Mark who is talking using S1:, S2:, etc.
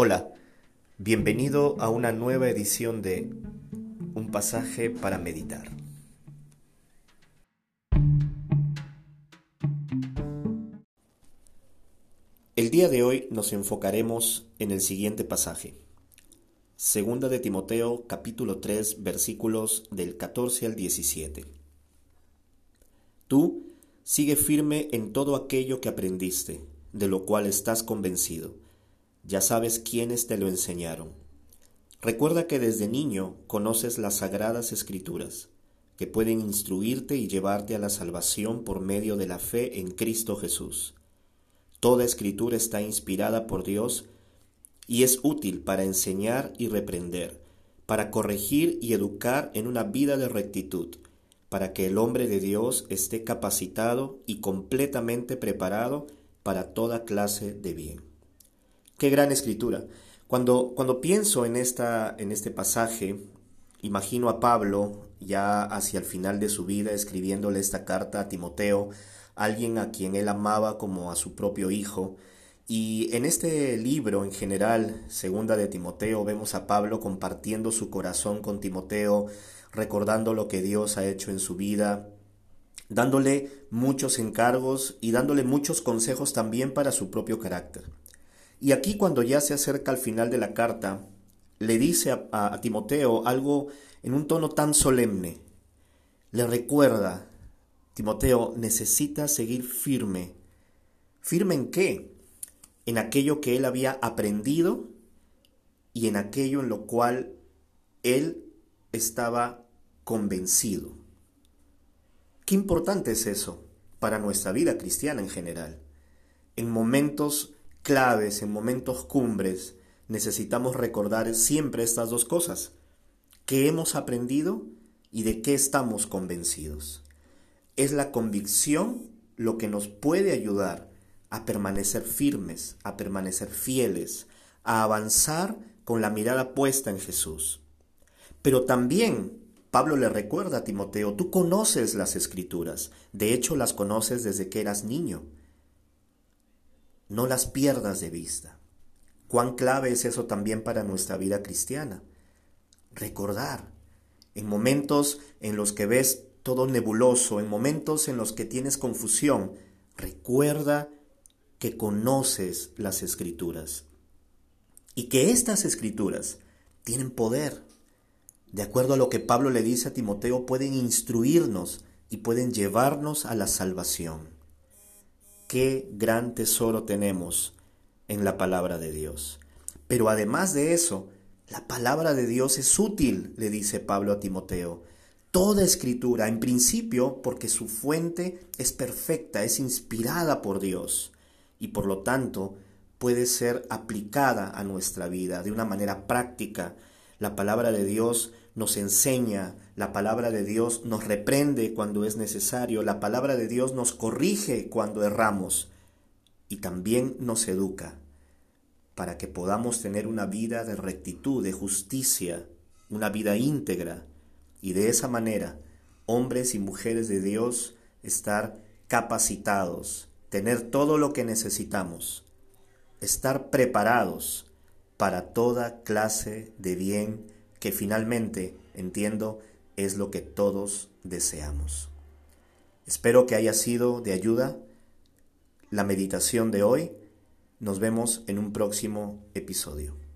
S1: Hola, bienvenido a una nueva edición de Un pasaje para meditar. El día de hoy nos enfocaremos en el siguiente pasaje. Segunda de Timoteo capítulo 3 versículos del 14 al 17. Tú sigue firme en todo aquello que aprendiste, de lo cual estás convencido ya sabes quiénes te lo enseñaron. Recuerda que desde niño conoces las sagradas escrituras, que pueden instruirte y llevarte a la salvación por medio de la fe en Cristo Jesús. Toda escritura está inspirada por Dios y es útil para enseñar y reprender, para corregir y educar en una vida de rectitud, para que el hombre de Dios esté capacitado y completamente preparado para toda clase de bien. Qué gran escritura. Cuando, cuando pienso en, esta, en este pasaje, imagino a Pablo ya hacia el final de su vida escribiéndole esta carta a Timoteo, alguien a quien él amaba como a su propio hijo. Y en este libro en general, segunda de Timoteo, vemos a Pablo compartiendo su corazón con Timoteo, recordando lo que Dios ha hecho en su vida, dándole muchos encargos y dándole muchos consejos también para su propio carácter. Y aquí cuando ya se acerca al final de la carta, le dice a, Timoteo algo en un tono tan solemne. Le recuerda, Timoteo, necesita seguir firme. ¿Firme en qué? En aquello que él había aprendido y en aquello en lo cual él estaba convencido. Qué importante es eso para nuestra vida cristiana en general. En momentos claves, en momentos cumbres, necesitamos recordar siempre estas dos cosas. ¿Qué hemos aprendido y de qué estamos convencidos? Es la convicción lo que nos puede ayudar a permanecer firmes, a permanecer fieles, a avanzar con la mirada puesta en Jesús. Pero también Pablo le recuerda a Timoteo, tú conoces las escrituras, de hecho las conoces desde que eras niño no las pierdas de vista. Cuán clave es eso también para nuestra vida cristiana. Recordar, en momentos en los que ves todo nebuloso, en momentos en los que tienes confusión, recuerda que conoces las escrituras y que estas escrituras tienen poder. De acuerdo a lo que Pablo le dice a Timoteo, pueden instruirnos y pueden llevarnos a la salvación qué gran tesoro tenemos en la palabra de Dios. Pero además de eso, la palabra de Dios es útil, le dice Pablo a Timoteo. Toda escritura, en principio, porque su fuente es perfecta, es inspirada por Dios y por lo tanto puede ser aplicada a nuestra vida de una manera práctica. La palabra de Dios nos enseña, la palabra de Dios nos reprende cuando es necesario, la palabra de Dios nos corrige cuando erramos y también nos educa para que podamos tener una vida de rectitud, de justicia, una vida íntegra y de esa manera hombres y mujeres de Dios estar capacitados, tener todo lo que necesitamos, estar preparados para toda clase de bien que finalmente, entiendo, es lo que todos deseamos. Espero que haya sido de ayuda la meditación de hoy. Nos vemos en un próximo episodio.